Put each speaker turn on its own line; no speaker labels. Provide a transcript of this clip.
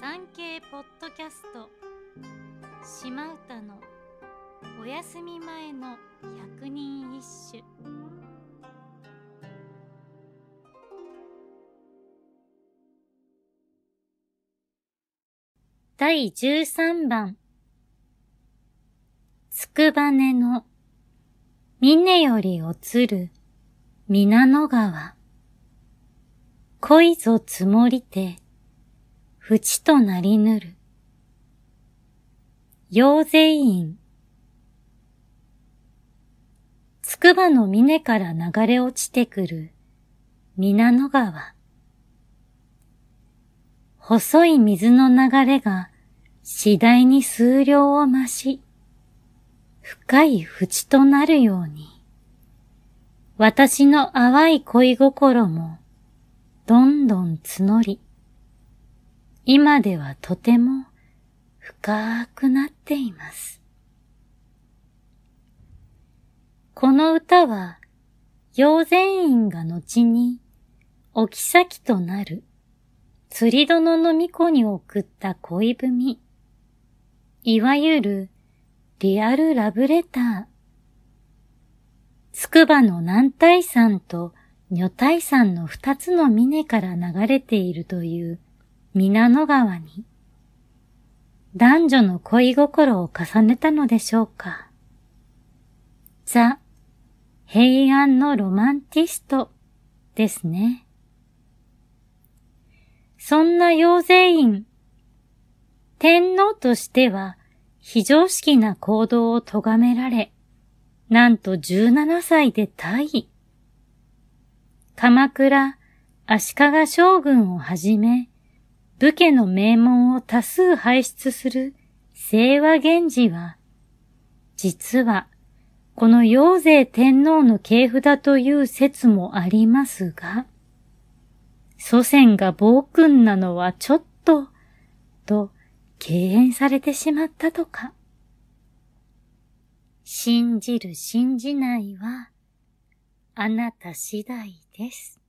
産経ポッドキャスト。島唄のお休み前の百人一首。第十三番。つくばねの峰より移る皆野川。恋ぞ積もりて淵となりぬる。陽勢院。つくばの峰から流れ落ちてくる皆野川。細い水の流れが次第に数量を増し、深い淵となるように、私の淡い恋心もどんどん募り、今ではとても深くなっています。この歌は、陽前院が後に、お妃となる、釣り殿の巫女に送った恋文、いわゆるリアルラブレター。つくばの南大山と女大山の二つの峰から流れているという皆野川に、男女の恋心を重ねたのでしょうか。ザ・平安のロマンティストですね。そんな妖精院、天皇としては非常識な行動を咎められ、なんと17歳で退位。鎌倉、足利将軍をはじめ、武家の名門を多数輩出する清和源氏は、実は、この陽勢天皇の系譜だという説もありますが、祖先が暴君なのはちょっと、と敬遠されてしまったとか。信じる信じないは、あなた次第です。